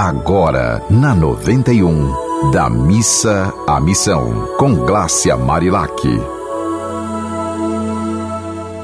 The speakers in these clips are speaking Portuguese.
Agora, na 91, da missa à missão, com Glácia Marilac.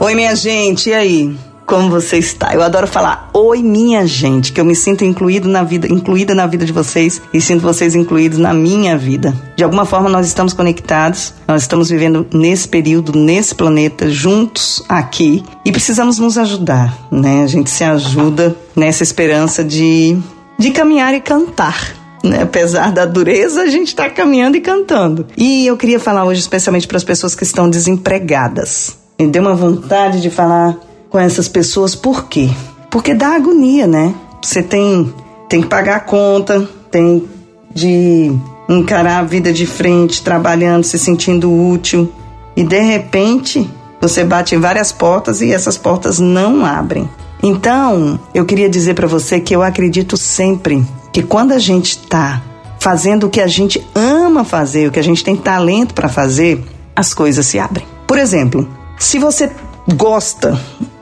Oi, minha gente, e aí? Como você está? Eu adoro falar oi, minha gente, que eu me sinto incluído na vida, incluída na vida de vocês e sinto vocês incluídos na minha vida. De alguma forma nós estamos conectados, nós estamos vivendo nesse período, nesse planeta, juntos aqui e precisamos nos ajudar, né? A gente se ajuda nessa esperança de, de caminhar e cantar. Né? Apesar da dureza, a gente está caminhando e cantando. E eu queria falar hoje especialmente para as pessoas que estão desempregadas. Me deu uma vontade de falar com essas pessoas, por quê? Porque dá agonia, né? Você tem, tem que pagar a conta, tem de encarar a vida de frente, trabalhando, se sentindo útil, e de repente você bate em várias portas e essas portas não abrem. Então, eu queria dizer para você que eu acredito sempre que quando a gente está fazendo o que a gente ama fazer, o que a gente tem talento para fazer, as coisas se abrem. Por exemplo, se você gosta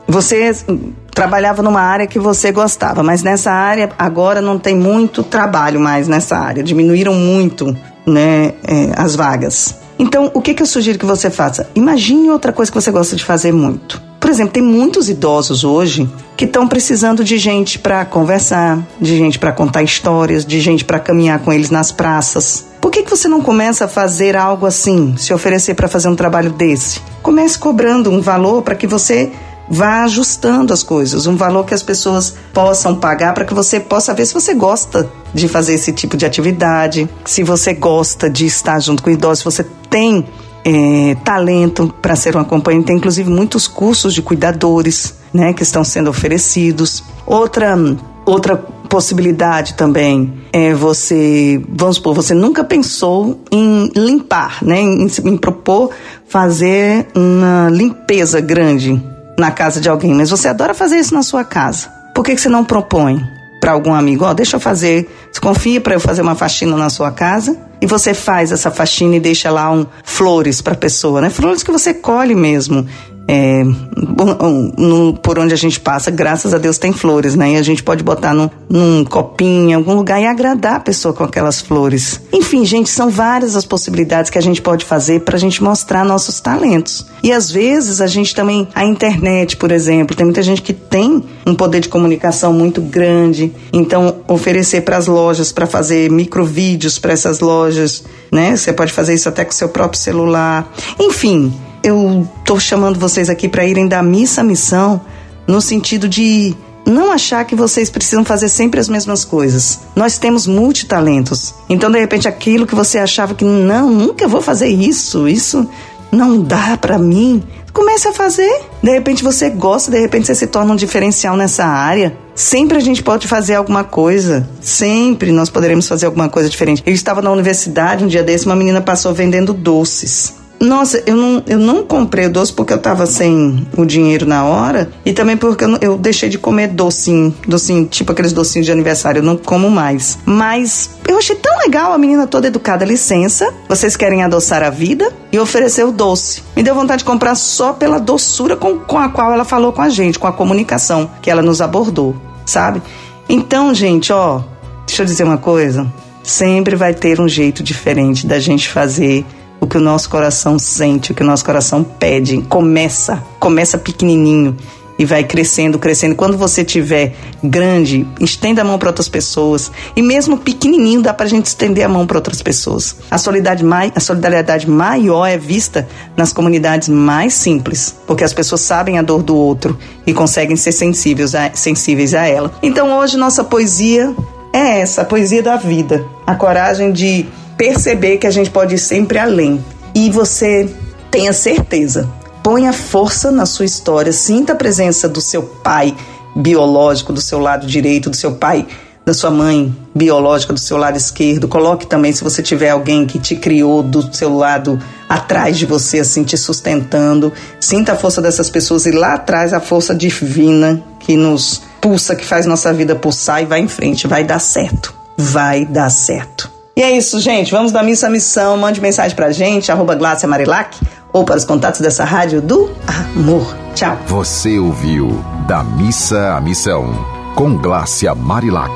você trabalhava numa área que você gostava, mas nessa área agora não tem muito trabalho mais nessa área, diminuíram muito né, é, as vagas. Então, o que, que eu sugiro que você faça? Imagine outra coisa que você gosta de fazer muito. Exemplo, tem muitos idosos hoje que estão precisando de gente para conversar, de gente para contar histórias, de gente para caminhar com eles nas praças. Por que, que você não começa a fazer algo assim, se oferecer para fazer um trabalho desse? Comece cobrando um valor para que você vá ajustando as coisas, um valor que as pessoas possam pagar para que você possa ver se você gosta de fazer esse tipo de atividade, se você gosta de estar junto com idosos, se você tem é, talento para ser um acompanhante. Tem inclusive muitos cursos de cuidadores, né, que estão sendo oferecidos. Outra outra possibilidade também é você, vamos supor, você nunca pensou em limpar, né, em, em propor fazer uma limpeza grande na casa de alguém, mas você adora fazer isso na sua casa. Por que, que você não propõe para algum amigo? Ó, oh, deixa eu fazer, confia para eu fazer uma faxina na sua casa? E você faz essa faxina e deixa lá um flores para a pessoa, né? Flores que você colhe mesmo é, no, por onde a gente passa, graças a Deus tem flores, né? E a gente pode botar num, num copinho, em algum lugar e agradar a pessoa com aquelas flores. Enfim, gente, são várias as possibilidades que a gente pode fazer para a gente mostrar nossos talentos. E às vezes a gente também, a internet, por exemplo, tem muita gente que tem um poder de comunicação muito grande, então oferecer para as lojas para fazer microvídeos para essas lojas, né? Você pode fazer isso até com seu próprio celular. Enfim, eu estou chamando vocês aqui para irem da missa à missão, no sentido de não achar que vocês precisam fazer sempre as mesmas coisas. Nós temos multitalentos. Então, de repente, aquilo que você achava que não, nunca vou fazer isso, isso não dá para mim, comece a fazer. De repente você gosta, de repente você se torna um diferencial nessa área. Sempre a gente pode fazer alguma coisa. Sempre nós poderemos fazer alguma coisa diferente. Eu estava na universidade um dia desse, uma menina passou vendendo doces. Nossa, eu não, eu não comprei doce porque eu tava sem o dinheiro na hora e também porque eu, eu deixei de comer docinho, docinho, tipo aqueles docinhos de aniversário, eu não como mais. Mas eu achei tão legal a menina toda educada, licença, vocês querem adoçar a vida e oferecer o doce. Me deu vontade de comprar só pela doçura com, com a qual ela falou com a gente, com a comunicação que ela nos abordou, sabe? Então, gente, ó, deixa eu dizer uma coisa. Sempre vai ter um jeito diferente da gente fazer o que o nosso coração sente, o que o nosso coração pede. Começa, começa pequenininho e vai crescendo, crescendo. Quando você tiver grande, estenda a mão para outras pessoas. E mesmo pequenininho dá para a gente estender a mão para outras pessoas. A solidariedade, a solidariedade maior é vista nas comunidades mais simples, porque as pessoas sabem a dor do outro e conseguem ser sensíveis a, sensíveis a ela. Então hoje nossa poesia é essa, a poesia da vida. A coragem de perceber que a gente pode ir sempre além. E você tenha certeza, ponha força na sua história, sinta a presença do seu pai biológico do seu lado direito, do seu pai, da sua mãe biológica do seu lado esquerdo. Coloque também se você tiver alguém que te criou do seu lado atrás de você, assim, te sustentando. Sinta a força dessas pessoas e lá atrás a força divina que nos pulsa, que faz nossa vida pulsar e vai em frente. Vai dar certo. Vai dar certo. E é isso, gente. Vamos da missa à missão. Mande mensagem pra gente, arroba Glácia Marilac, ou para os contatos dessa rádio do amor. Tchau. Você ouviu Da Missa à Missão, com Glácia Marilac.